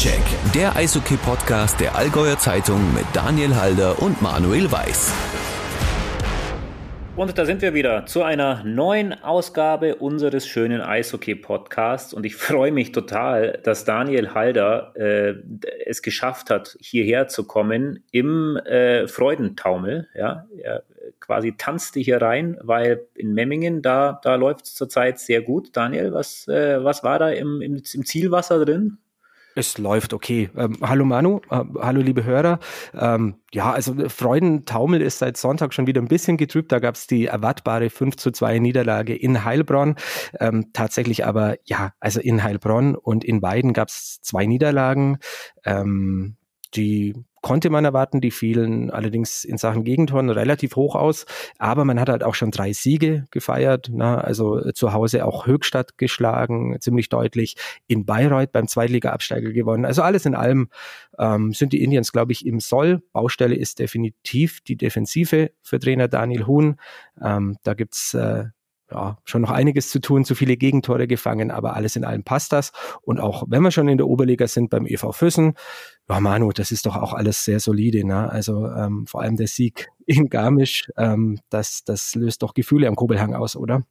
Faktencheck, der Eishockey-Podcast der Allgäuer Zeitung mit Daniel Halder und Manuel Weiß. Und da sind wir wieder zu einer neuen Ausgabe unseres schönen Eishockey-Podcasts. Und ich freue mich total, dass Daniel Halder äh, es geschafft hat, hierher zu kommen im äh, Freudentaumel. Ja, er quasi tanzte hier rein, weil in Memmingen, da, da läuft es zurzeit sehr gut. Daniel, was, äh, was war da im, im, im Zielwasser drin? Es läuft okay. Ähm, hallo Manu, äh, hallo liebe Hörer. Ähm, ja, also Freudentaumel ist seit Sonntag schon wieder ein bisschen getrübt. Da gab es die erwartbare 5 zu 2 Niederlage in Heilbronn. Ähm, tatsächlich aber, ja, also in Heilbronn und in beiden gab es zwei Niederlagen. Ähm, die konnte man erwarten. Die fielen allerdings in Sachen Gegentoren relativ hoch aus. Aber man hat halt auch schon drei Siege gefeiert. Na, also zu Hause auch Höchstadt geschlagen, ziemlich deutlich. In Bayreuth beim Zweitliga-Absteiger gewonnen. Also alles in allem ähm, sind die Indians, glaube ich, im Soll. Baustelle ist definitiv die Defensive für Trainer Daniel Huhn. Ähm, da gibt's äh, ja, schon noch einiges zu tun, zu viele Gegentore gefangen, aber alles in allem passt das. Und auch wenn wir schon in der Oberliga sind beim EV Füssen, ja Manu, das ist doch auch alles sehr solide. Ne? Also ähm, vor allem der Sieg in Garmisch, ähm, das, das löst doch Gefühle am Kobelhang aus, oder?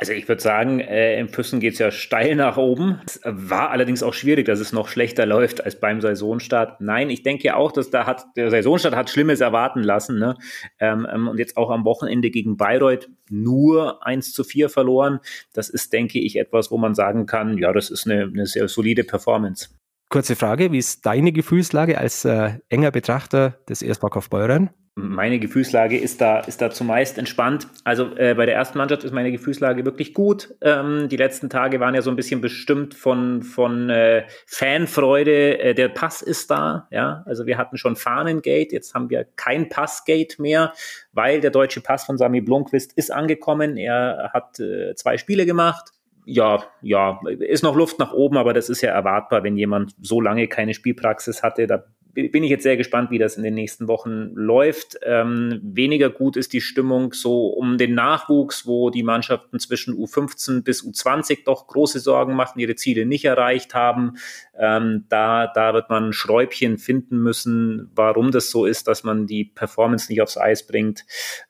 Also ich würde sagen, äh, im Füssen geht es ja steil nach oben. Es war allerdings auch schwierig, dass es noch schlechter läuft als beim Saisonstart. Nein, ich denke auch, dass da hat der Saisonstart hat Schlimmes erwarten lassen. Ne? Ähm, ähm und jetzt auch am Wochenende gegen Bayreuth nur 1 zu 4 verloren. Das ist, denke ich, etwas, wo man sagen kann, ja, das ist eine, eine sehr solide Performance. Kurze Frage, wie ist deine Gefühlslage als äh, enger Betrachter des ESV Kaufbeuren? Meine Gefühlslage ist da, ist da zumeist entspannt. Also äh, bei der ersten Mannschaft ist meine Gefühlslage wirklich gut. Ähm, die letzten Tage waren ja so ein bisschen bestimmt von, von äh, Fanfreude. Äh, der Pass ist da, ja. Also wir hatten schon Fahnengate, jetzt haben wir kein Passgate mehr, weil der deutsche Pass von Sami Blomqvist ist angekommen. Er hat äh, zwei Spiele gemacht ja, ja, ist noch Luft nach oben, aber das ist ja erwartbar, wenn jemand so lange keine Spielpraxis hatte. Da bin ich jetzt sehr gespannt, wie das in den nächsten Wochen läuft. Ähm, weniger gut ist die Stimmung so um den Nachwuchs, wo die Mannschaften zwischen U15 bis U20 doch große Sorgen machen, ihre Ziele nicht erreicht haben. Ähm, da, da wird man Schräubchen finden müssen, warum das so ist, dass man die Performance nicht aufs Eis bringt.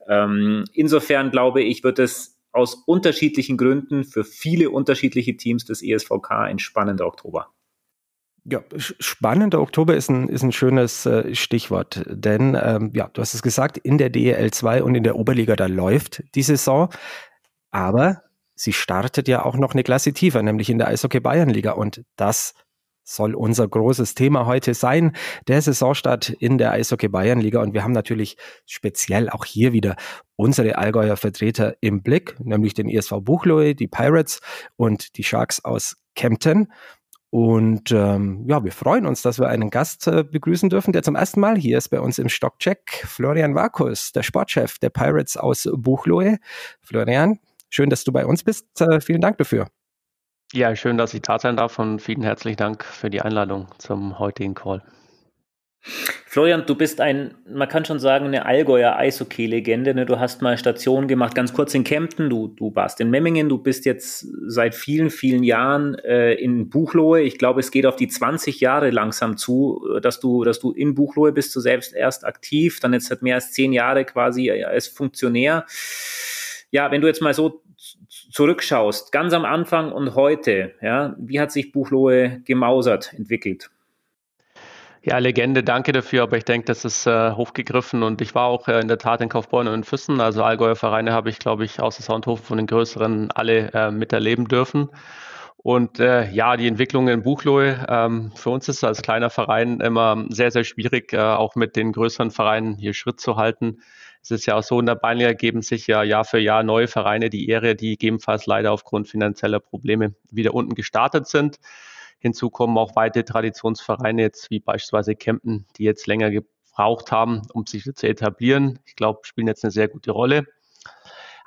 Ähm, insofern glaube ich, wird es aus unterschiedlichen Gründen für viele unterschiedliche Teams des ESVK ein spannender Oktober. Ja, spannender Oktober ist ein, ist ein schönes äh, Stichwort, denn ähm, ja, du hast es gesagt, in der DEL 2 und in der Oberliga, da läuft die Saison, aber sie startet ja auch noch eine Klasse tiefer, nämlich in der Eishockey Bayern Liga und das soll unser großes Thema heute sein, der Saisonstart in der Eishockey Bayern Liga. Und wir haben natürlich speziell auch hier wieder unsere Allgäuer Vertreter im Blick, nämlich den ESV Buchloe, die Pirates und die Sharks aus Kempten. Und ähm, ja, wir freuen uns, dass wir einen Gast äh, begrüßen dürfen, der zum ersten Mal hier ist bei uns im Stockcheck. Florian Vakus, der Sportchef der Pirates aus Buchloe. Florian, schön, dass du bei uns bist. Äh, vielen Dank dafür. Ja, schön, dass ich da sein darf und vielen herzlichen Dank für die Einladung zum heutigen Call. Florian, du bist ein, man kann schon sagen, eine Allgäuer Eishockey-Legende. Ne? Du hast mal Stationen gemacht, ganz kurz in Kempten, du, du warst in Memmingen, du bist jetzt seit vielen, vielen Jahren äh, in Buchloe. Ich glaube, es geht auf die 20 Jahre langsam zu, dass du, dass du in Buchloe bist, du selbst erst aktiv, dann jetzt seit mehr als zehn Jahre quasi als Funktionär. Ja, wenn du jetzt mal so zurückschaust, ganz am Anfang und heute, ja, wie hat sich Buchloe gemausert entwickelt? Ja, Legende, danke dafür, aber ich denke, das ist äh, hochgegriffen und ich war auch äh, in der Tat in Kaufbeuren und in Füssen, also Allgäuer Vereine habe ich, glaube ich, außer Soundhofen von den größeren alle äh, miterleben dürfen. Und äh, ja, die Entwicklung in Buchloe, ähm, für uns ist als kleiner Verein immer sehr, sehr schwierig, äh, auch mit den größeren Vereinen hier Schritt zu halten. Es ist ja auch so, in der Bayernliga geben sich ja Jahr für Jahr neue Vereine die Ehre, die gegebenenfalls leider aufgrund finanzieller Probleme wieder unten gestartet sind. Hinzu kommen auch weitere Traditionsvereine, jetzt wie beispielsweise Kempten, die jetzt länger gebraucht haben, um sich zu etablieren. Ich glaube, spielen jetzt eine sehr gute Rolle.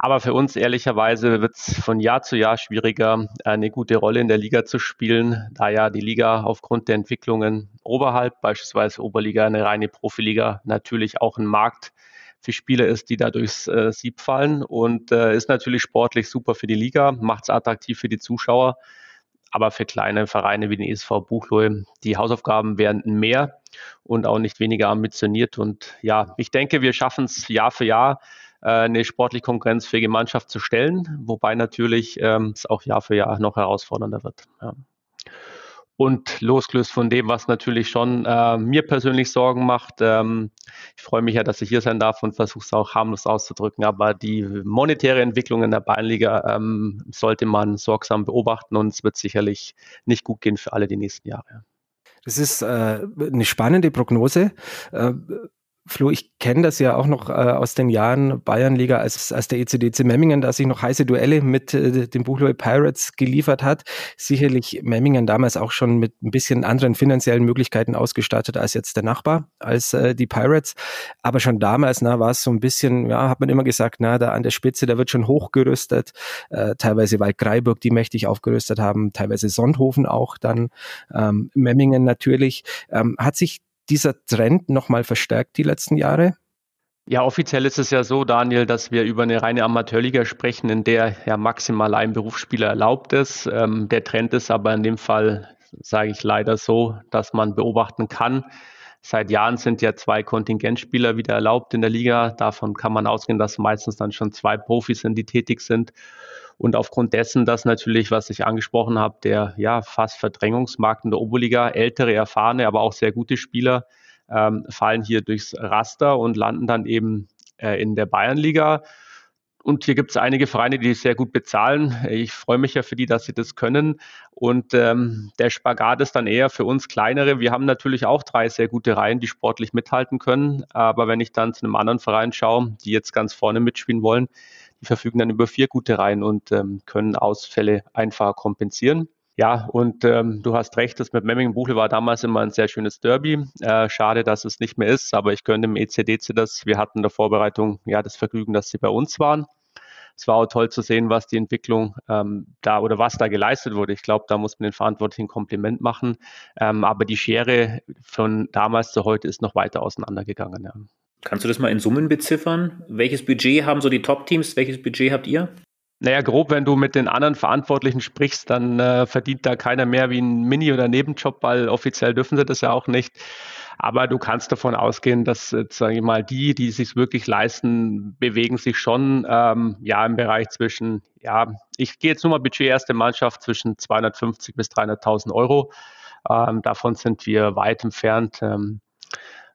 Aber für uns ehrlicherweise wird es von Jahr zu Jahr schwieriger, eine gute Rolle in der Liga zu spielen, da ja die Liga aufgrund der Entwicklungen oberhalb, beispielsweise Oberliga, eine reine Profiliga, natürlich auch ein Markt für Spieler ist, die da durchs äh, Sieb fallen und äh, ist natürlich sportlich super für die Liga, macht es attraktiv für die Zuschauer. Aber für kleine Vereine wie den ESV Buchloe, die Hausaufgaben werden mehr und auch nicht weniger ambitioniert. Und ja, ich denke, wir schaffen es Jahr für Jahr, äh, eine sportlich konkurrenzfähige Mannschaft zu stellen, wobei natürlich ähm, es auch Jahr für Jahr noch herausfordernder wird. Ja. Und losgelöst von dem, was natürlich schon äh, mir persönlich Sorgen macht, ähm, ich freue mich ja, dass ich hier sein darf und versuche es auch harmlos auszudrücken, aber die monetäre Entwicklung in der Bayernliga ähm, sollte man sorgsam beobachten und es wird sicherlich nicht gut gehen für alle die nächsten Jahre. Das ist äh, eine spannende Prognose. Äh, Flo, ich kenne das ja auch noch äh, aus den Jahren Bayernliga, als, als der ECDC Memmingen, da sich noch heiße Duelle mit äh, den Buchloe Pirates geliefert hat. Sicherlich Memmingen damals auch schon mit ein bisschen anderen finanziellen Möglichkeiten ausgestattet als jetzt der Nachbar, als äh, die Pirates. Aber schon damals na, war es so ein bisschen, ja, hat man immer gesagt, na, da an der Spitze, da wird schon hochgerüstet. Äh, teilweise Waldgreiburg, die mächtig aufgerüstet haben, teilweise Sonthofen auch dann, ähm, Memmingen natürlich. Ähm, hat sich dieser Trend nochmal verstärkt die letzten Jahre? Ja, offiziell ist es ja so, Daniel, dass wir über eine reine Amateurliga sprechen, in der ja maximal ein Berufsspieler erlaubt ist. Ähm, der Trend ist aber in dem Fall, sage ich leider so, dass man beobachten kann. Seit Jahren sind ja zwei Kontingentspieler wieder erlaubt in der Liga. Davon kann man ausgehen, dass meistens dann schon zwei Profis sind, die tätig sind. Und aufgrund dessen, dass natürlich, was ich angesprochen habe, der ja fast Verdrängungsmarkt in der Oberliga, ältere, erfahrene, aber auch sehr gute Spieler ähm, fallen hier durchs Raster und landen dann eben äh, in der Bayernliga. Und hier gibt es einige Vereine, die sehr gut bezahlen. Ich freue mich ja für die, dass sie das können. Und ähm, der Spagat ist dann eher für uns kleinere. Wir haben natürlich auch drei sehr gute Reihen, die sportlich mithalten können. Aber wenn ich dann zu einem anderen Verein schaue, die jetzt ganz vorne mitspielen wollen, die verfügen dann über vier gute Reihen und ähm, können Ausfälle einfach kompensieren. Ja, und ähm, du hast recht, das mit Memmingen Buchle war damals immer ein sehr schönes Derby. Äh, schade, dass es nicht mehr ist, aber ich gönne dem ECDC das. Wir hatten in der Vorbereitung ja das Vergnügen, dass sie bei uns waren. Es war auch toll zu sehen, was die Entwicklung ähm, da oder was da geleistet wurde. Ich glaube, da muss man den Verantwortlichen Kompliment machen. Ähm, aber die Schere von damals zu heute ist noch weiter auseinandergegangen. Ja. Kannst du das mal in Summen beziffern? Welches Budget haben so die Top-Teams? Welches Budget habt ihr? Naja, grob, wenn du mit den anderen Verantwortlichen sprichst, dann äh, verdient da keiner mehr wie ein Mini- oder Nebenjob, weil offiziell dürfen sie das ja auch nicht. Aber du kannst davon ausgehen, dass, äh, sage ich mal, die, die sich wirklich leisten, bewegen sich schon ähm, ja im Bereich zwischen, ja, ich gehe jetzt nur mal Budget erste Mannschaft zwischen 250 bis 300.000 Euro. Ähm, davon sind wir weit entfernt. Ähm,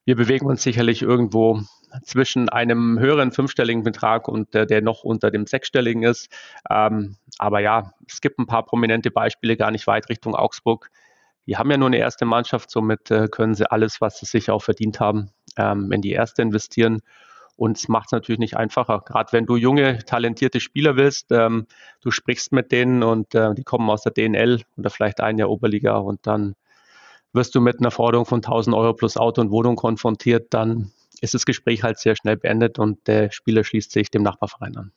wir bewegen uns sicherlich irgendwo zwischen einem höheren fünfstelligen Betrag und der, der noch unter dem sechsstelligen ist. Ähm, aber ja, es gibt ein paar prominente Beispiele gar nicht weit Richtung Augsburg. Die haben ja nur eine erste Mannschaft, somit äh, können sie alles, was sie sich auch verdient haben, ähm, in die erste investieren. Und es macht es natürlich nicht einfacher. Gerade wenn du junge, talentierte Spieler willst, ähm, du sprichst mit denen und äh, die kommen aus der DNL oder vielleicht ein Jahr Oberliga und dann wirst du mit einer Forderung von 1000 Euro plus Auto und Wohnung konfrontiert, dann ist das Gespräch halt sehr schnell beendet und der Spieler schließt sich dem Nachbarverein an.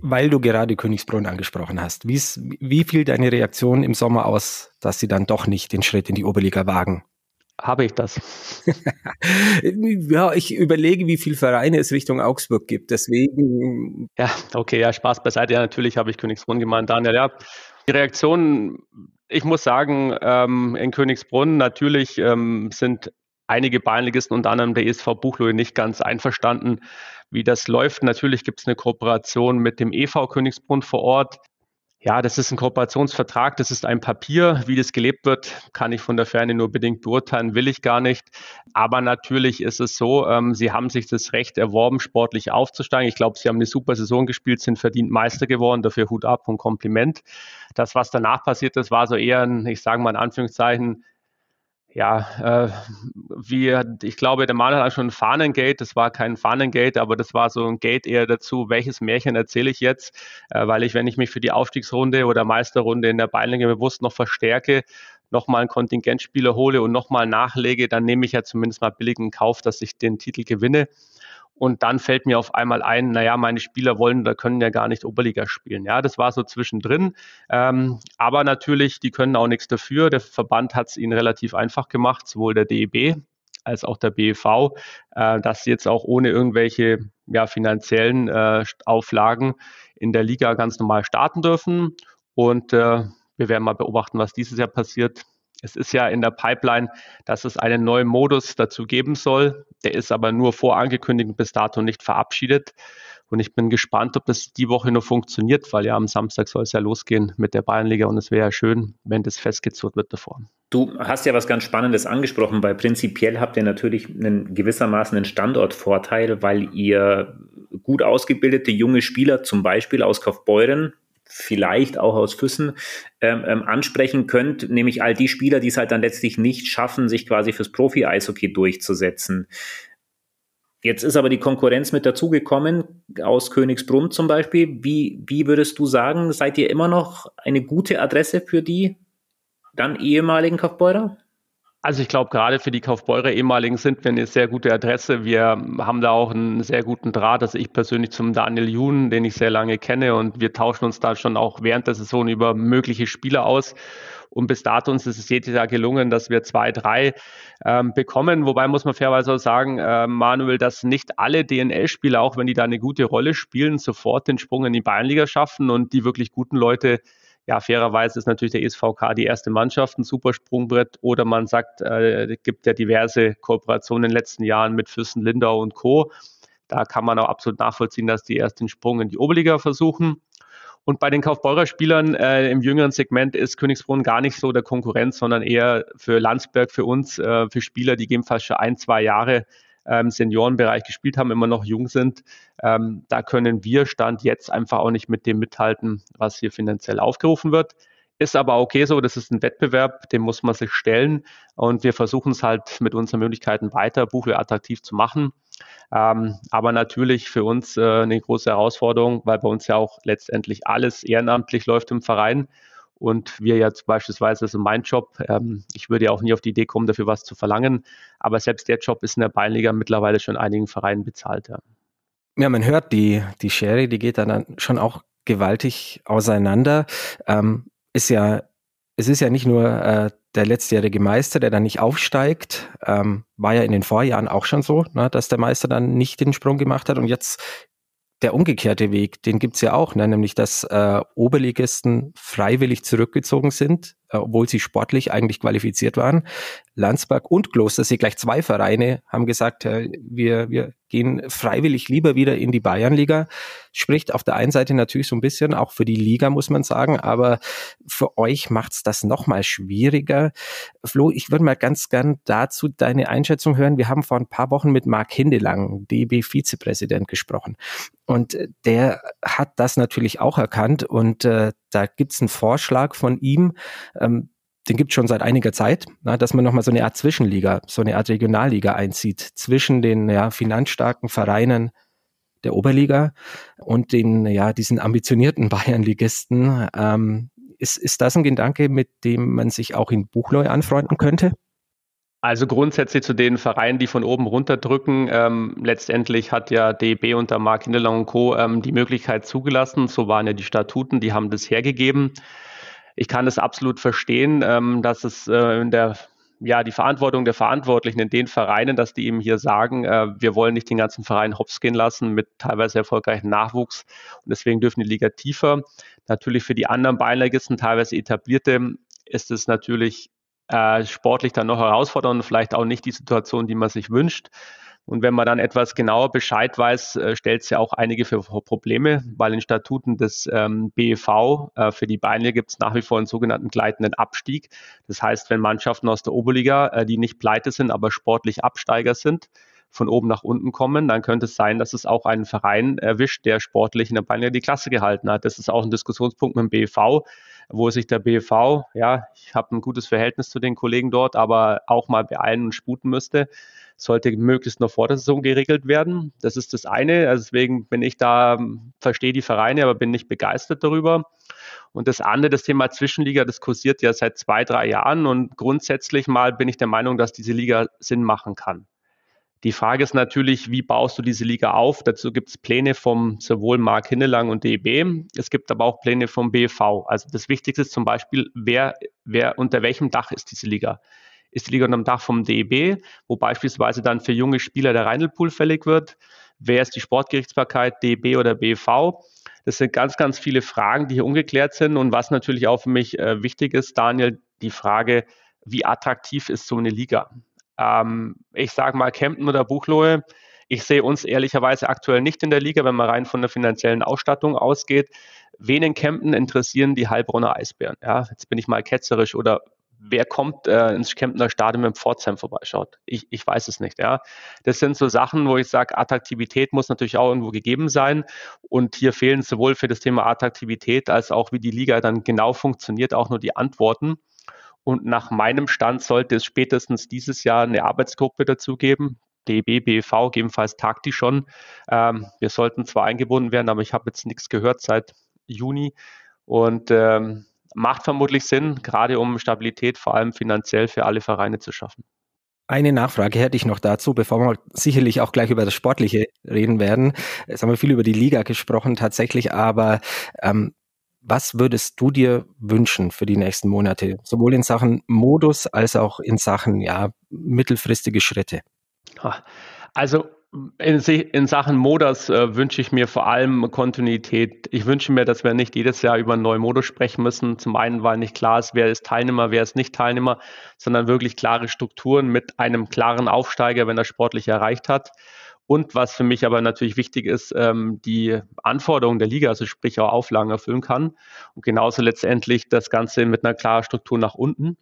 Weil du gerade Königsbrunn angesprochen hast, wie fiel deine Reaktion im Sommer aus, dass sie dann doch nicht den Schritt in die Oberliga wagen? Habe ich das? ja, ich überlege, wie viele Vereine es Richtung Augsburg gibt. Deswegen. Ja, okay, ja, Spaß beiseite. Ja, natürlich habe ich Königsbrunn gemeint, Daniel. Ja, die Reaktion ich muss sagen, ähm, in Königsbrunn natürlich ähm, sind einige Bayernligisten, unter anderem der ESV Buchloe, nicht ganz einverstanden, wie das läuft. Natürlich gibt es eine Kooperation mit dem EV Königsbrunn vor Ort. Ja, das ist ein Kooperationsvertrag, das ist ein Papier. Wie das gelebt wird, kann ich von der Ferne nur bedingt beurteilen, will ich gar nicht. Aber natürlich ist es so, ähm, sie haben sich das Recht erworben, sportlich aufzusteigen. Ich glaube, sie haben eine super Saison gespielt, sind verdient Meister geworden, dafür Hut ab und Kompliment. Das, was danach passiert ist, war so eher ein, ich sage mal in Anführungszeichen, ja, äh, wie, ich glaube, der Maler hat schon ein Fahnengate, das war kein Fahnengate, aber das war so ein Gate eher dazu, welches Märchen erzähle ich jetzt, äh, weil ich, wenn ich mich für die Aufstiegsrunde oder Meisterrunde in der Beilinge bewusst noch verstärke, nochmal einen Kontingentspieler hole und nochmal nachlege, dann nehme ich ja zumindest mal billigen Kauf, dass ich den Titel gewinne. Und dann fällt mir auf einmal ein, naja, meine Spieler wollen, da können ja gar nicht Oberliga spielen. Ja, das war so zwischendrin. Ähm, aber natürlich, die können auch nichts dafür. Der Verband hat es ihnen relativ einfach gemacht, sowohl der DEB als auch der BEV, äh, dass sie jetzt auch ohne irgendwelche ja, finanziellen äh, Auflagen in der Liga ganz normal starten dürfen. Und äh, wir werden mal beobachten, was dieses Jahr passiert. Es ist ja in der Pipeline, dass es einen neuen Modus dazu geben soll. Der ist aber nur vorangekündigt und bis dato nicht verabschiedet. Und ich bin gespannt, ob das die Woche noch funktioniert, weil ja am Samstag soll es ja losgehen mit der Bayernliga und es wäre ja schön, wenn das festgezurrt wird davor. Du hast ja was ganz Spannendes angesprochen, weil prinzipiell habt ihr natürlich einen gewissermaßen einen Standortvorteil, weil ihr gut ausgebildete junge Spieler, zum Beispiel aus Kaufbeuren, vielleicht auch aus Füssen ähm, ähm, ansprechen könnt, nämlich all die Spieler, die es halt dann letztlich nicht schaffen, sich quasi fürs Profi-Eishockey durchzusetzen. Jetzt ist aber die Konkurrenz mit dazugekommen, aus Königsbrunn zum Beispiel. Wie, wie würdest du sagen, seid ihr immer noch eine gute Adresse für die dann ehemaligen Kaufbeurer? Also ich glaube, gerade für die Kaufbeurer ehemaligen sind wir eine sehr gute Adresse. Wir haben da auch einen sehr guten Draht. Also ich persönlich zum Daniel Jun, den ich sehr lange kenne und wir tauschen uns da schon auch während der Saison über mögliche Spieler aus. Und bis dato uns ist es jedes Jahr gelungen, dass wir zwei, drei ähm, bekommen. Wobei muss man fairerweise auch sagen, äh, Manuel, dass nicht alle DNL-Spieler, auch wenn die da eine gute Rolle spielen, sofort den Sprung in die Bayernliga schaffen und die wirklich guten Leute ja, fairerweise ist natürlich der ESVK die erste Mannschaft, ein super Sprungbrett. Oder man sagt, äh, gibt ja diverse Kooperationen in den letzten Jahren mit Fürsten Lindau und Co. Da kann man auch absolut nachvollziehen, dass die erst den Sprung in die Oberliga versuchen. Und bei den Kaufbeurer-Spielern äh, im jüngeren Segment ist Königsbrunn gar nicht so der Konkurrent, sondern eher für Landsberg, für uns, äh, für Spieler, die geben fast schon ein, zwei Jahre ähm, Seniorenbereich gespielt haben, immer noch jung sind. Ähm, da können wir Stand jetzt einfach auch nicht mit dem mithalten, was hier finanziell aufgerufen wird. Ist aber okay so, das ist ein Wettbewerb, dem muss man sich stellen und wir versuchen es halt mit unseren Möglichkeiten weiter Buchweh attraktiv zu machen. Ähm, aber natürlich für uns äh, eine große Herausforderung, weil bei uns ja auch letztendlich alles ehrenamtlich läuft im Verein und wir jetzt beispielsweise, ist mein Job, ähm, ich würde ja auch nie auf die Idee kommen, dafür was zu verlangen, aber selbst der Job ist in der Bayernliga mittlerweile schon einigen Vereinen bezahlt. Ja, ja man hört, die, die Schere, die geht dann schon auch gewaltig auseinander. Ähm, ist ja, es ist ja nicht nur äh, der letztjährige Meister, der dann nicht aufsteigt, ähm, war ja in den Vorjahren auch schon so, ne, dass der Meister dann nicht den Sprung gemacht hat und jetzt der umgekehrte Weg, den gibt's ja auch, ne? nämlich dass äh, Oberligisten freiwillig zurückgezogen sind, obwohl sie sportlich eigentlich qualifiziert waren. Landsberg und Klostersee, gleich zwei Vereine, haben gesagt, äh, wir, wir gehen freiwillig lieber wieder in die Bayernliga. Spricht auf der einen Seite natürlich so ein bisschen auch für die Liga, muss man sagen, aber für euch macht's das nochmal schwieriger. Flo, ich würde mal ganz gern dazu deine Einschätzung hören. Wir haben vor ein paar Wochen mit Marc Hindelang, DB-Vizepräsident, gesprochen. Und der hat das natürlich auch erkannt und äh, da gibt's einen Vorschlag von ihm, ähm, den gibt es schon seit einiger Zeit, na, dass man nochmal so eine Art Zwischenliga, so eine Art Regionalliga einzieht zwischen den ja, finanzstarken Vereinen der Oberliga und den, ja, diesen ambitionierten Bayernligisten. Ähm, ist, ist das ein Gedanke, mit dem man sich auch in Buchleu anfreunden könnte? Also grundsätzlich zu den Vereinen, die von oben runterdrücken. Ähm, letztendlich hat ja DB unter Mark Hindelang und Co. Ähm, die Möglichkeit zugelassen. So waren ja die Statuten, die haben das hergegeben ich kann es absolut verstehen, ähm, dass es äh, in der ja, die Verantwortung der Verantwortlichen in den Vereinen, dass die eben hier sagen, äh, wir wollen nicht den ganzen Verein hops gehen lassen mit teilweise erfolgreichen Nachwuchs und deswegen dürfen die Liga tiefer. Natürlich für die anderen Beinlegisten, teilweise etablierte, ist es natürlich äh, sportlich dann noch herausfordernd und vielleicht auch nicht die Situation, die man sich wünscht. Und wenn man dann etwas genauer Bescheid weiß, äh, stellt es ja auch einige für Probleme, weil in Statuten des ähm, BEV äh, für die Beine gibt es nach wie vor einen sogenannten gleitenden Abstieg. Das heißt, wenn Mannschaften aus der Oberliga, äh, die nicht pleite sind, aber sportlich Absteiger sind, von oben nach unten kommen, dann könnte es sein, dass es auch einen Verein erwischt, der sportlich in der Bayernliga die Klasse gehalten hat. Das ist auch ein Diskussionspunkt mit dem BEV, wo sich der BEV, ja, ich habe ein gutes Verhältnis zu den Kollegen dort, aber auch mal beeilen und sputen müsste sollte möglichst noch vor der Saison geregelt werden. Das ist das eine. Also deswegen bin ich da, verstehe die Vereine, aber bin nicht begeistert darüber. Und das andere, das Thema Zwischenliga, das kursiert ja seit zwei, drei Jahren. Und grundsätzlich mal bin ich der Meinung, dass diese Liga Sinn machen kann. Die Frage ist natürlich, wie baust du diese Liga auf? Dazu gibt es Pläne vom sowohl Mark Hinnelang und DEB. Es gibt aber auch Pläne vom BV. Also das Wichtigste ist zum Beispiel, wer, wer unter welchem Dach ist diese Liga? ist die Liga unter dem Dach vom DEB, wo beispielsweise dann für junge Spieler der Reindelpool fällig wird. Wer ist die Sportgerichtsbarkeit, DEB oder BV? Das sind ganz, ganz viele Fragen, die hier ungeklärt sind. Und was natürlich auch für mich äh, wichtig ist, Daniel, die Frage, wie attraktiv ist so eine Liga? Ähm, ich sage mal, Kempten oder Buchlohe, ich sehe uns ehrlicherweise aktuell nicht in der Liga, wenn man rein von der finanziellen Ausstattung ausgeht. Wen in Kempten interessieren die Heilbronner Eisbären? Ja, jetzt bin ich mal ketzerisch oder wer kommt äh, ins Kemptener Stadion, wenn Pforzheim vorbeischaut? Ich, ich weiß es nicht. Ja, das sind so Sachen, wo ich sage, Attraktivität muss natürlich auch irgendwo gegeben sein. Und hier fehlen sowohl für das Thema Attraktivität als auch wie die Liga dann genau funktioniert auch nur die Antworten. Und nach meinem Stand sollte es spätestens dieses Jahr eine Arbeitsgruppe dazu geben. DB, BV, gegebenenfalls tagt die schon. Ähm, wir sollten zwar eingebunden werden, aber ich habe jetzt nichts gehört seit Juni. Und ähm, macht vermutlich Sinn, gerade um Stabilität vor allem finanziell für alle Vereine zu schaffen. Eine Nachfrage hätte ich noch dazu, bevor wir sicherlich auch gleich über das Sportliche reden werden. Jetzt haben wir viel über die Liga gesprochen tatsächlich, aber ähm, was würdest du dir wünschen für die nächsten Monate, sowohl in Sachen Modus als auch in Sachen ja, mittelfristige Schritte? Also in, in, Sachen Modus äh, wünsche ich mir vor allem Kontinuität. Ich wünsche mir, dass wir nicht jedes Jahr über einen neuen Modus sprechen müssen. Zum einen, weil nicht klar ist, wer ist Teilnehmer, wer ist nicht Teilnehmer, sondern wirklich klare Strukturen mit einem klaren Aufsteiger, wenn er sportlich erreicht hat. Und was für mich aber natürlich wichtig ist, ähm, die Anforderungen der Liga, also sprich auch Auflagen erfüllen kann. Und genauso letztendlich das Ganze mit einer klaren Struktur nach unten.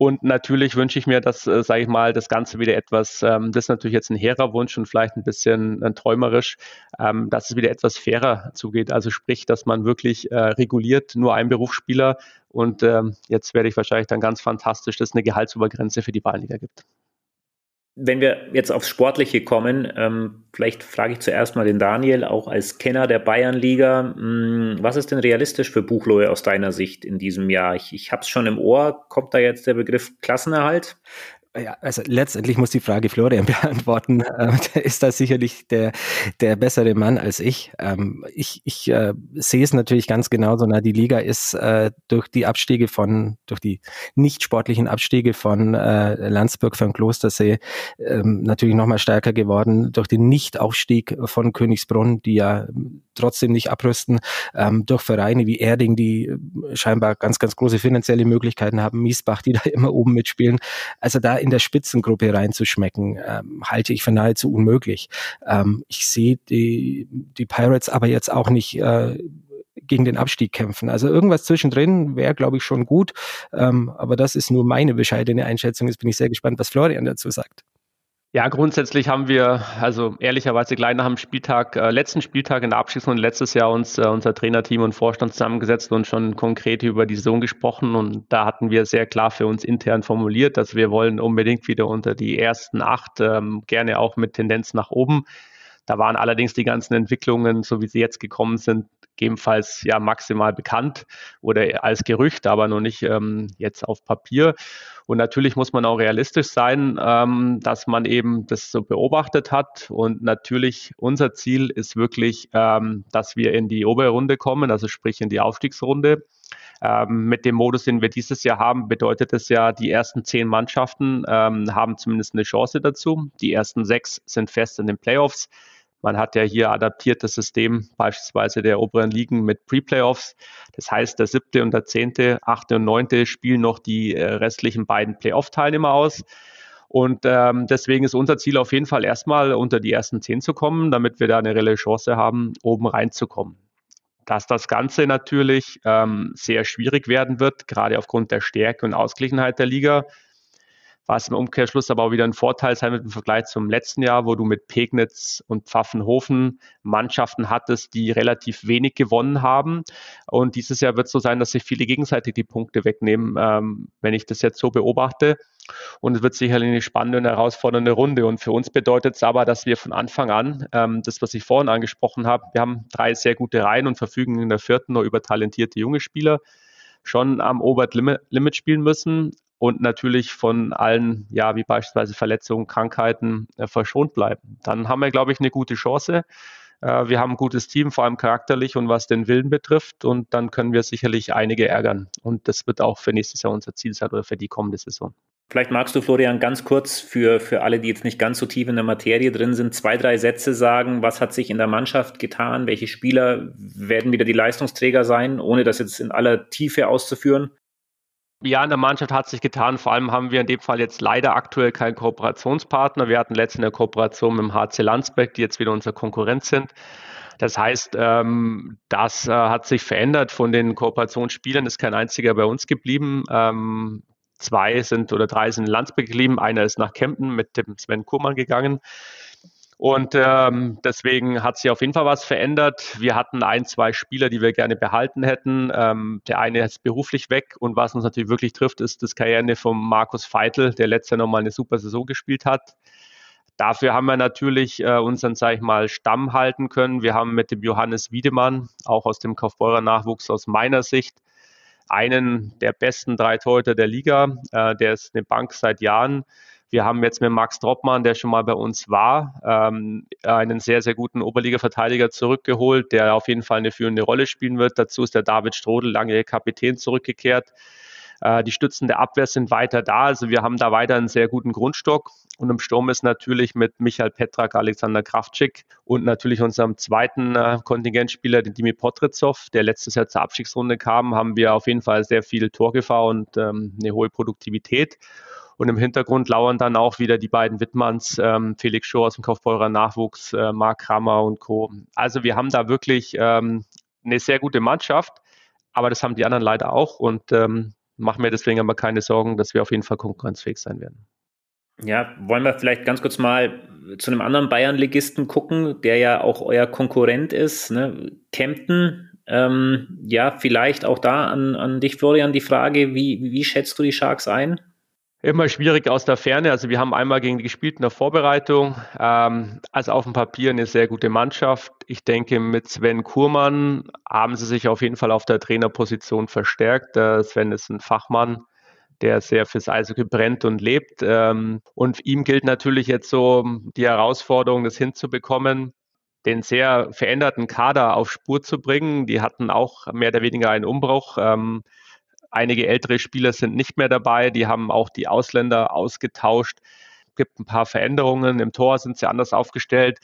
Und natürlich wünsche ich mir, dass, äh, sage ich mal, das Ganze wieder etwas, ähm, das ist natürlich jetzt ein hehrer Wunsch und vielleicht ein bisschen äh, träumerisch, ähm, dass es wieder etwas fairer zugeht. Also sprich, dass man wirklich äh, reguliert, nur ein Berufsspieler und ähm, jetzt werde ich wahrscheinlich dann ganz fantastisch, dass es eine Gehaltsobergrenze für die Wahlliga gibt wenn wir jetzt aufs Sportliche kommen, ähm, vielleicht frage ich zuerst mal den Daniel, auch als Kenner der Bayernliga, hm, was ist denn realistisch für Buchlohe aus deiner Sicht in diesem Jahr? Ich, ich habe es schon im Ohr, kommt da jetzt der Begriff Klassenerhalt? Ja, also letztendlich muss die Frage Florian beantworten. Ähm, der ist da sicherlich der, der bessere Mann als ich. Ähm, ich ich äh, sehe es natürlich ganz genauso. Na, die Liga ist äh, durch die Abstiege von, durch die nicht sportlichen Abstiege von äh, Landsburg, von Klostersee ähm, natürlich nochmal stärker geworden. Durch den Nichtaufstieg von Königsbrunn, die ja trotzdem nicht abrüsten, ähm, durch Vereine wie Erding, die scheinbar ganz, ganz große finanzielle Möglichkeiten haben, Miesbach, die da immer oben mitspielen. Also da in der Spitzengruppe reinzuschmecken, ähm, halte ich für nahezu unmöglich. Ähm, ich sehe die, die Pirates aber jetzt auch nicht äh, gegen den Abstieg kämpfen. Also irgendwas zwischendrin wäre, glaube ich, schon gut. Ähm, aber das ist nur meine bescheidene Einschätzung. Jetzt bin ich sehr gespannt, was Florian dazu sagt. Ja, grundsätzlich haben wir, also ehrlicherweise gleich nach dem Spieltag, äh, letzten Spieltag in der Abschiedsrunde letztes Jahr uns äh, unser Trainerteam und Vorstand zusammengesetzt und schon konkret über die Saison gesprochen. Und da hatten wir sehr klar für uns intern formuliert, dass wir wollen unbedingt wieder unter die ersten acht, ähm, gerne auch mit Tendenz nach oben. Da waren allerdings die ganzen Entwicklungen, so wie sie jetzt gekommen sind, gegebenenfalls ja maximal bekannt oder als Gerücht, aber noch nicht ähm, jetzt auf Papier. Und natürlich muss man auch realistisch sein, ähm, dass man eben das so beobachtet hat. Und natürlich unser Ziel ist wirklich, ähm, dass wir in die obere Runde kommen, also sprich in die Aufstiegsrunde. Ähm, mit dem Modus, den wir dieses Jahr haben, bedeutet es ja, die ersten zehn Mannschaften ähm, haben zumindest eine Chance dazu. Die ersten sechs sind fest in den Playoffs. Man hat ja hier adaptiert das System beispielsweise der oberen Ligen mit Pre-Playoffs. Das heißt, der siebte und der zehnte, achte und neunte spielen noch die äh, restlichen beiden Playoff-Teilnehmer aus. Und ähm, deswegen ist unser Ziel auf jeden Fall erstmal unter die ersten zehn zu kommen, damit wir da eine reelle Chance haben, oben reinzukommen. Dass das Ganze natürlich ähm, sehr schwierig werden wird, gerade aufgrund der Stärke und Ausgeglichenheit der Liga, was im Umkehrschluss aber auch wieder ein Vorteil sein wird im Vergleich zum letzten Jahr, wo du mit Pegnitz und Pfaffenhofen Mannschaften hattest, die relativ wenig gewonnen haben. Und dieses Jahr wird es so sein, dass sich viele gegenseitig die Punkte wegnehmen, ähm, wenn ich das jetzt so beobachte. Und es wird sicherlich eine spannende und herausfordernde Runde. Und für uns bedeutet es aber, dass wir von Anfang an, ähm, das, was ich vorhin angesprochen habe, wir haben drei sehr gute Reihen und verfügen in der vierten nur über talentierte junge Spieler schon am Obert Limit spielen müssen und natürlich von allen, ja, wie beispielsweise Verletzungen, Krankheiten äh, verschont bleiben. Dann haben wir, glaube ich, eine gute Chance. Äh, wir haben ein gutes Team, vor allem charakterlich und was den Willen betrifft. Und dann können wir sicherlich einige ärgern. Und das wird auch für nächstes Jahr unser Ziel sein oder für die kommende Saison. Vielleicht magst du, Florian, ganz kurz für, für alle, die jetzt nicht ganz so tief in der Materie drin sind, zwei, drei Sätze sagen, was hat sich in der Mannschaft getan, welche Spieler werden wieder die Leistungsträger sein, ohne das jetzt in aller Tiefe auszuführen. Ja, in der Mannschaft hat sich getan. Vor allem haben wir in dem Fall jetzt leider aktuell keinen Kooperationspartner. Wir hatten letztens eine Kooperation mit dem HC Landsberg, die jetzt wieder unser Konkurrent sind. Das heißt, ähm, das äh, hat sich verändert. Von den Kooperationsspielern ist kein einziger bei uns geblieben. Ähm, zwei sind oder drei sind in Landsberg geblieben. Einer ist nach Kempten mit dem Sven Kurmann gegangen. Und ähm, deswegen hat sich auf jeden Fall was verändert. Wir hatten ein, zwei Spieler, die wir gerne behalten hätten. Ähm, der eine ist beruflich weg und was uns natürlich wirklich trifft, ist das Karriere von Markus Feitel, der letztes Jahr nochmal eine super Saison gespielt hat. Dafür haben wir natürlich äh, unseren, sag ich mal, Stamm halten können. Wir haben mit dem Johannes Wiedemann, auch aus dem Kaufbeurer Nachwuchs aus meiner Sicht, einen der besten drei Torhüter der Liga. Äh, der ist eine Bank seit Jahren. Wir haben jetzt mit Max Droppmann, der schon mal bei uns war, ähm, einen sehr, sehr guten Oberliga-Verteidiger zurückgeholt, der auf jeden Fall eine führende Rolle spielen wird. Dazu ist der David Strodel, langjähriger Kapitän, zurückgekehrt. Äh, die Stützen der Abwehr sind weiter da. Also wir haben da weiter einen sehr guten Grundstock. Und im Sturm ist natürlich mit Michael Petrak, Alexander Kraftschik und natürlich unserem zweiten äh, Kontingentspieler, den Dimi Potritsov, der letztes Jahr zur Abstiegsrunde kam, haben wir auf jeden Fall sehr viel Torgefahr und ähm, eine hohe Produktivität. Und im Hintergrund lauern dann auch wieder die beiden Wittmanns, ähm, Felix Schor aus dem Kaufbeurer Nachwuchs, äh, Marc Krammer und Co. Also wir haben da wirklich ähm, eine sehr gute Mannschaft, aber das haben die anderen leider auch und ähm, machen mir deswegen aber keine Sorgen, dass wir auf jeden Fall konkurrenzfähig sein werden. Ja, wollen wir vielleicht ganz kurz mal zu einem anderen Bayern-Ligisten gucken, der ja auch euer Konkurrent ist, ne? Kempten. Ähm, ja, vielleicht auch da an, an dich, Florian, die Frage, wie, wie schätzt du die Sharks ein? Immer schwierig aus der Ferne. Also wir haben einmal gegen die gespielt in der Vorbereitung. Ähm, also auf dem Papier eine sehr gute Mannschaft. Ich denke, mit Sven Kurmann haben sie sich auf jeden Fall auf der Trainerposition verstärkt. Der Sven ist ein Fachmann, der sehr fürs Eishockey brennt und lebt. Ähm, und ihm gilt natürlich jetzt so die Herausforderung, das hinzubekommen, den sehr veränderten Kader auf Spur zu bringen. Die hatten auch mehr oder weniger einen Umbruch. Ähm, Einige ältere Spieler sind nicht mehr dabei. Die haben auch die Ausländer ausgetauscht. Es gibt ein paar Veränderungen. Im Tor sind sie anders aufgestellt.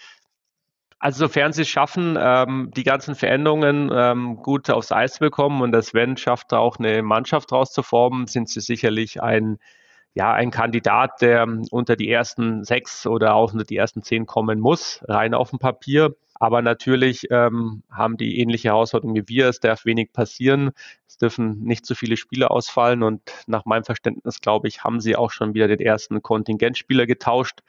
Also sofern sie es schaffen, ähm, die ganzen Veränderungen ähm, gut aufs Eis zu bekommen und das Sven schafft auch eine Mannschaft rauszuformen, sind sie sicherlich ein, ja, ein Kandidat, der unter die ersten sechs oder auch unter die ersten zehn kommen muss, rein auf dem Papier. Aber natürlich ähm, haben die ähnliche Herausforderungen wie wir. Es darf wenig passieren. Es dürfen nicht zu viele Spieler ausfallen. Und nach meinem Verständnis, glaube ich, haben sie auch schon wieder den ersten Kontingentspieler getauscht,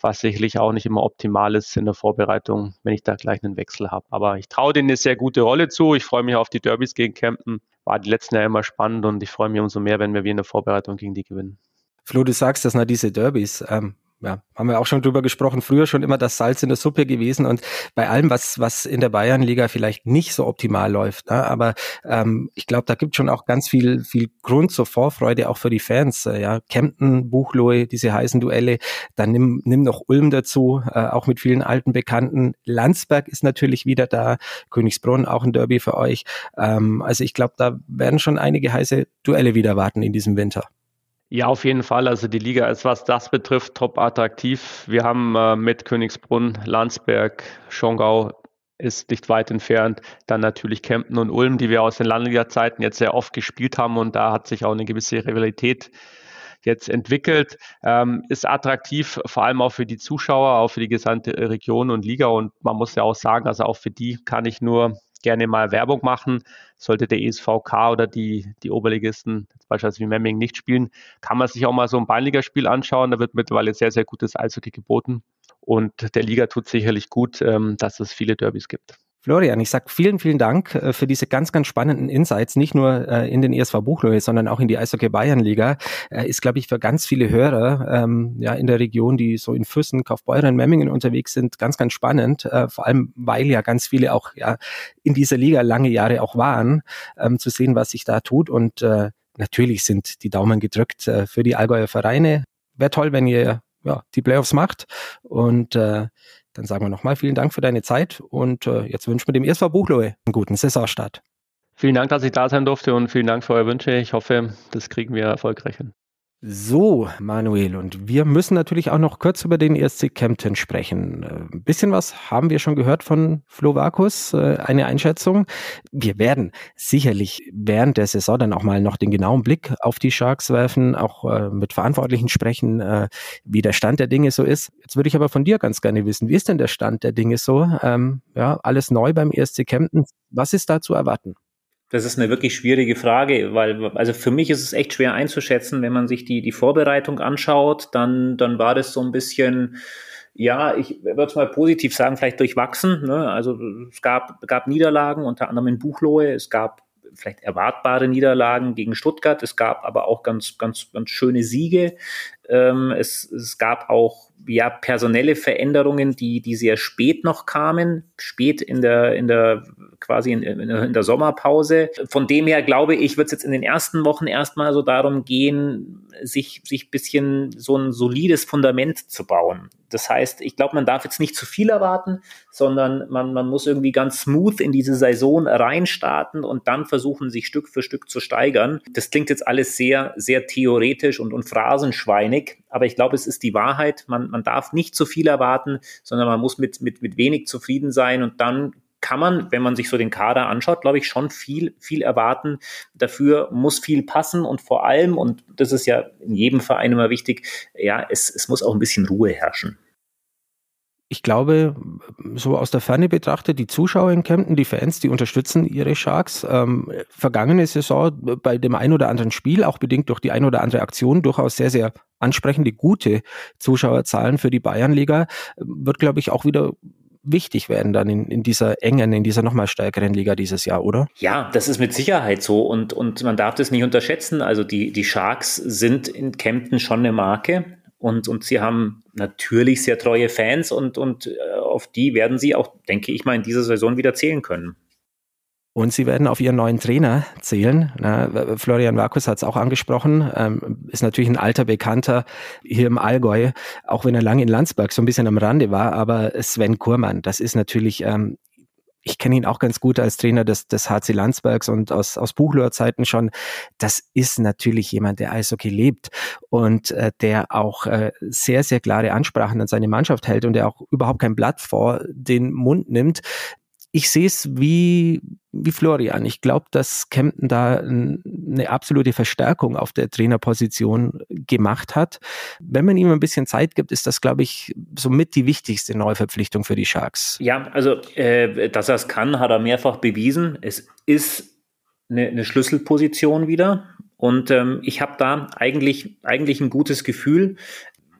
was sicherlich auch nicht immer optimal ist in der Vorbereitung, wenn ich da gleich einen Wechsel habe. Aber ich traue denen eine sehr gute Rolle zu. Ich freue mich auf die Derbys gegen Kempten. War die letzten Jahre immer spannend und ich freue mich umso mehr, wenn wir wie in der Vorbereitung gegen die gewinnen. Flo, du sagst das, na, diese Derbys. Ähm, ja, haben wir auch schon drüber gesprochen, früher schon immer das Salz in der Suppe gewesen und bei allem, was, was in der Bayernliga vielleicht nicht so optimal läuft, ne? aber ähm, ich glaube, da gibt schon auch ganz viel, viel Grund zur Vorfreude, auch für die Fans. Äh, ja, Kempten, Buchloe, diese heißen Duelle, dann nimm, nimm noch Ulm dazu, äh, auch mit vielen alten Bekannten. Landsberg ist natürlich wieder da, Königsbrunn auch ein Derby für euch. Ähm, also ich glaube, da werden schon einige heiße Duelle wieder warten in diesem Winter. Ja, auf jeden Fall. Also die Liga ist, was das betrifft, top attraktiv. Wir haben äh, mit Königsbrunn, Landsberg, Schongau ist nicht weit entfernt. Dann natürlich Kempten und Ulm, die wir aus den Landliga-Zeiten jetzt sehr oft gespielt haben und da hat sich auch eine gewisse Rivalität jetzt entwickelt. Ähm, ist attraktiv, vor allem auch für die Zuschauer, auch für die gesamte Region und Liga und man muss ja auch sagen, also auch für die kann ich nur gerne mal Werbung machen. Sollte der ESVK oder die, die Oberligisten, beispielsweise wie Memming, nicht spielen, kann man sich auch mal so ein Beinligaspiel anschauen. Da wird mittlerweile sehr, sehr gutes Eishockey geboten. Und der Liga tut sicherlich gut, ähm, dass es viele Derbys gibt. Florian, ich sag vielen, vielen Dank äh, für diese ganz, ganz spannenden Insights, nicht nur äh, in den ESV Buchloe, sondern auch in die Eishockey Bayern Liga. Äh, ist, glaube ich, für ganz viele Hörer ähm, ja in der Region, die so in Füssen, Kaufbeuren, Memmingen unterwegs sind, ganz, ganz spannend. Äh, vor allem, weil ja ganz viele auch ja in dieser Liga lange Jahre auch waren, ähm, zu sehen, was sich da tut. Und äh, natürlich sind die Daumen gedrückt äh, für die Allgäuer Vereine. Wäre toll, wenn ihr ja, die Playoffs macht. Und äh, dann sagen wir nochmal vielen Dank für deine Zeit und äh, jetzt wünschen wir dem ESV Buchloe einen guten Saisonstart. Vielen Dank, dass ich da sein durfte und vielen Dank für eure Wünsche. Ich hoffe, das kriegen wir erfolgreich hin. So, Manuel, und wir müssen natürlich auch noch kurz über den ESC Kempten sprechen. Äh, ein bisschen was haben wir schon gehört von Flo Vakus, äh, eine Einschätzung. Wir werden sicherlich während der Saison dann auch mal noch den genauen Blick auf die Sharks werfen, auch äh, mit Verantwortlichen sprechen, wie der Stand der Dinge so ist. Jetzt würde ich aber von dir ganz gerne wissen, wie ist denn der Stand der Dinge so? Ähm, ja, alles neu beim ESC Kempten. Was ist da zu erwarten? Das ist eine wirklich schwierige Frage, weil, also für mich ist es echt schwer einzuschätzen, wenn man sich die, die Vorbereitung anschaut, dann, dann war das so ein bisschen, ja, ich würde es mal positiv sagen, vielleicht durchwachsen. Ne? Also es gab, gab Niederlagen, unter anderem in Buchlohe, es gab vielleicht erwartbare Niederlagen gegen Stuttgart, es gab aber auch ganz, ganz, ganz schöne Siege. Ähm, es, es gab auch ja, personelle Veränderungen, die, die sehr spät noch kamen, spät in der, in der, quasi in, in der Sommerpause. Von dem her glaube ich, wird es jetzt in den ersten Wochen erstmal so darum gehen, sich, sich bisschen so ein solides Fundament zu bauen. Das heißt, ich glaube, man darf jetzt nicht zu viel erwarten, sondern man, man muss irgendwie ganz smooth in diese Saison reinstarten und dann versuchen, sich Stück für Stück zu steigern. Das klingt jetzt alles sehr, sehr theoretisch und, und phrasenschweinig, aber ich glaube, es ist die Wahrheit. Man, man darf nicht zu viel erwarten, sondern man muss mit, mit, mit wenig zufrieden sein und dann kann man, wenn man sich so den Kader anschaut, glaube ich, schon viel, viel erwarten. Dafür muss viel passen und vor allem, und das ist ja in jedem Verein immer wichtig, ja, es, es muss auch ein bisschen Ruhe herrschen ich glaube, so aus der Ferne betrachtet, die Zuschauer in Kempten, die Fans, die unterstützen ihre Sharks. Ähm, vergangene Saison bei dem ein oder anderen Spiel, auch bedingt durch die ein oder andere Aktion, durchaus sehr, sehr ansprechende, gute Zuschauerzahlen für die Bayernliga, wird, glaube ich, auch wieder wichtig werden dann in, in dieser engen, in dieser nochmal stärkeren Liga dieses Jahr, oder? Ja, das ist mit Sicherheit so und, und man darf das nicht unterschätzen. Also die, die Sharks sind in Kempten schon eine Marke und, und sie haben natürlich sehr treue Fans und, und äh, auf die werden sie auch, denke ich mal, in dieser Saison wieder zählen können. Und sie werden auf ihren neuen Trainer zählen. Florian Vakus hat es auch angesprochen, ähm, ist natürlich ein alter Bekannter hier im Allgäu, auch wenn er lange in Landsberg so ein bisschen am Rande war. Aber Sven Kurmann, das ist natürlich ähm, ich kenne ihn auch ganz gut als Trainer des, des HC Landsbergs und aus, aus Buchloher Zeiten schon. Das ist natürlich jemand, der Eishockey lebt und äh, der auch äh, sehr, sehr klare Ansprachen an seine Mannschaft hält und der auch überhaupt kein Blatt vor den Mund nimmt ich sehe es wie, wie Florian. Ich glaube, dass Kempten da eine absolute Verstärkung auf der Trainerposition gemacht hat. Wenn man ihm ein bisschen Zeit gibt, ist das, glaube ich, somit die wichtigste Neuverpflichtung für die Sharks. Ja, also, äh, dass er es kann, hat er mehrfach bewiesen. Es ist eine, eine Schlüsselposition wieder. Und ähm, ich habe da eigentlich, eigentlich ein gutes Gefühl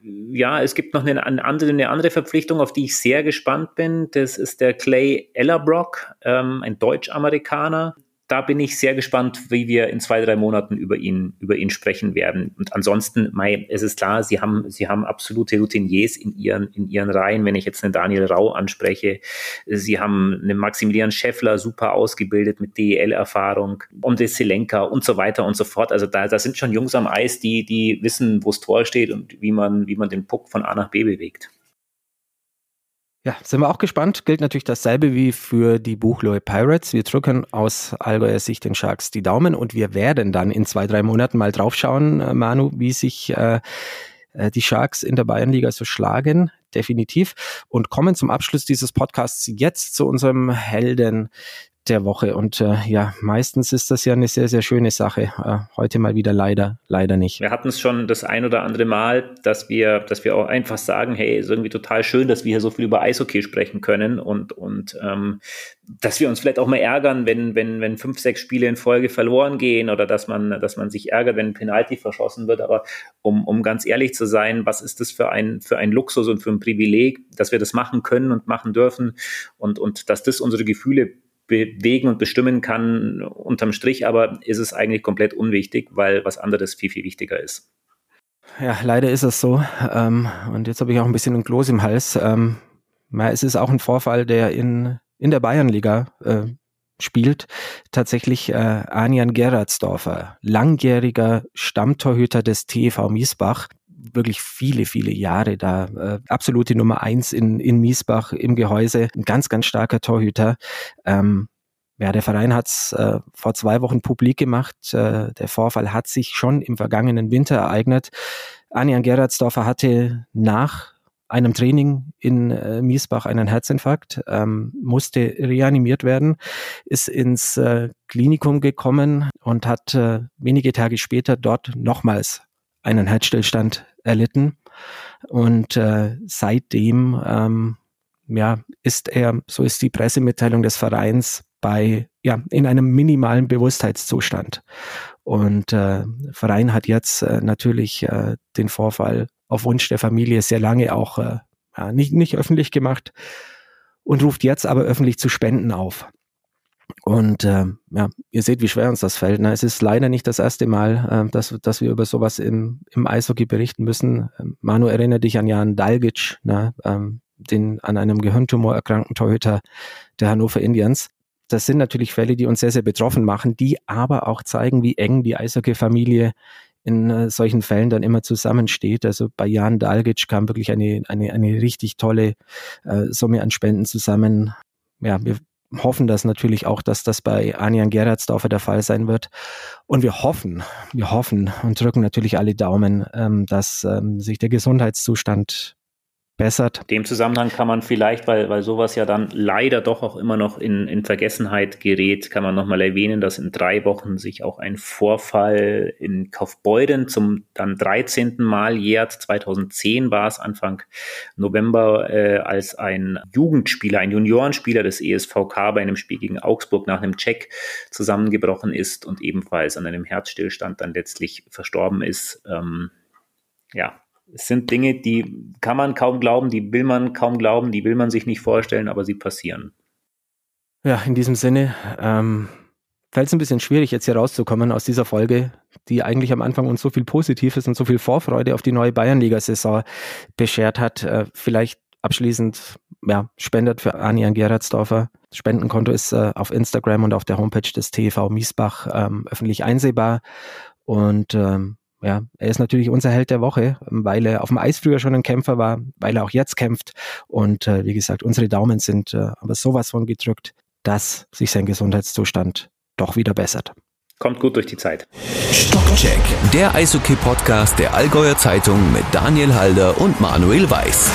ja, es gibt noch eine, eine, andere, eine andere Verpflichtung, auf die ich sehr gespannt bin. Das ist der Clay Ellerbrock, ähm, ein Deutsch-Amerikaner, da bin ich sehr gespannt, wie wir in zwei, drei Monaten über ihn, über ihn sprechen werden. Und ansonsten, Mai, es ist klar, sie haben, sie haben absolute Routiniers in ihren, in ihren Reihen. Wenn ich jetzt einen Daniel Rau anspreche, sie haben einen Maximilian Scheffler super ausgebildet mit DEL-Erfahrung, Omde Selenka und so weiter und so fort. Also da, da sind schon Jungs am Eis, die, die wissen, wo das Tor steht und wie man, wie man den Puck von A nach B bewegt. Ja, sind wir auch gespannt. Gilt natürlich dasselbe wie für die Buchloe Pirates. Wir drücken aus Allgäuer Sicht den Sharks die Daumen und wir werden dann in zwei, drei Monaten mal draufschauen, äh, Manu, wie sich äh, äh, die Sharks in der Bayernliga so schlagen. Definitiv. Und kommen zum Abschluss dieses Podcasts jetzt zu unserem Helden der Woche. Und äh, ja, meistens ist das ja eine sehr, sehr schöne Sache. Äh, heute mal wieder leider, leider nicht. Wir hatten es schon das ein oder andere Mal, dass wir, dass wir auch einfach sagen, hey, ist irgendwie total schön, dass wir hier so viel über Eishockey sprechen können und, und ähm, dass wir uns vielleicht auch mal ärgern, wenn, wenn, wenn fünf, sechs Spiele in Folge verloren gehen oder dass man, dass man sich ärgert, wenn ein Penalty verschossen wird. Aber um, um ganz ehrlich zu sein, was ist das für ein, für ein Luxus und für ein Privileg, dass wir das machen können und machen dürfen und, und dass das unsere Gefühle bewegen und bestimmen kann, unterm Strich aber ist es eigentlich komplett unwichtig, weil was anderes viel, viel wichtiger ist. Ja, leider ist es so. Ähm, und jetzt habe ich auch ein bisschen ein Kloß im Hals. Ähm, es ist auch ein Vorfall, der in, in der Bayernliga äh, spielt. Tatsächlich äh, Anian Gerardsdorfer, langjähriger Stammtorhüter des TV Miesbach, wirklich viele, viele Jahre da. Äh, absolute Nummer eins in, in Miesbach im Gehäuse. Ein ganz, ganz starker Torhüter. Ähm, ja, der Verein hat es äh, vor zwei Wochen publik gemacht. Äh, der Vorfall hat sich schon im vergangenen Winter ereignet. Anjan Gerardsdorfer hatte nach einem Training in äh, Miesbach einen Herzinfarkt, ähm, musste reanimiert werden, ist ins äh, Klinikum gekommen und hat äh, wenige Tage später dort nochmals einen Herzstillstand erlitten. Und äh, seitdem ähm, ja, ist er, so ist die Pressemitteilung des Vereins, bei, ja, in einem minimalen Bewusstheitszustand. Und äh, Verein hat jetzt äh, natürlich äh, den Vorfall auf Wunsch der Familie sehr lange auch äh, ja, nicht, nicht öffentlich gemacht und ruft jetzt aber öffentlich zu Spenden auf. Und äh, ja, ihr seht, wie schwer uns das fällt. Ne? Es ist leider nicht das erste Mal, äh, dass, dass wir über sowas im, im Eishockey berichten müssen. Ähm, Manu, erinnere dich an Jan Dalgic, ne? ähm, den an einem Gehirntumor erkrankten Torhüter der Hannover Indians. Das sind natürlich Fälle, die uns sehr, sehr betroffen machen, die aber auch zeigen, wie eng die Eishockey-Familie in äh, solchen Fällen dann immer zusammensteht. Also bei Jan Dalgic kam wirklich eine, eine, eine richtig tolle äh, Summe an Spenden zusammen. Ja, wir hoffen das natürlich auch, dass das bei Anjan Gerhardsdorfer der Fall sein wird. Und wir hoffen, wir hoffen und drücken natürlich alle Daumen, ähm, dass ähm, sich der Gesundheitszustand bessert. In dem Zusammenhang kann man vielleicht, weil, weil sowas ja dann leider doch auch immer noch in, in Vergessenheit gerät, kann man nochmal erwähnen, dass in drei Wochen sich auch ein Vorfall in Kaufbeuden zum dann 13. Mal jährt. 2010 war es Anfang November, äh, als ein Jugendspieler, ein Juniorenspieler des ESVK bei einem Spiel gegen Augsburg nach einem Check zusammengebrochen ist und ebenfalls an einem Herzstillstand dann letztlich verstorben ist. Ähm, ja, es sind Dinge, die kann man kaum glauben, die will man kaum glauben, die will man sich nicht vorstellen, aber sie passieren. Ja, in diesem Sinne ähm, fällt es ein bisschen schwierig, jetzt hier rauszukommen aus dieser Folge, die eigentlich am Anfang uns so viel Positives und so viel Vorfreude auf die neue Bayernliga-Saison beschert hat. Äh, vielleicht abschließend, ja, spendet für Anian Gerardsdorfer. Spendenkonto ist äh, auf Instagram und auf der Homepage des TV Miesbach ähm, öffentlich einsehbar. Und ähm, ja, er ist natürlich unser Held der Woche, weil er auf dem Eis früher schon ein Kämpfer war, weil er auch jetzt kämpft. Und äh, wie gesagt, unsere Daumen sind äh, aber sowas von gedrückt, dass sich sein Gesundheitszustand doch wieder bessert. Kommt gut durch die Zeit. Stockcheck, der Eishockey-Podcast der Allgäuer Zeitung mit Daniel Halder und Manuel Weiß.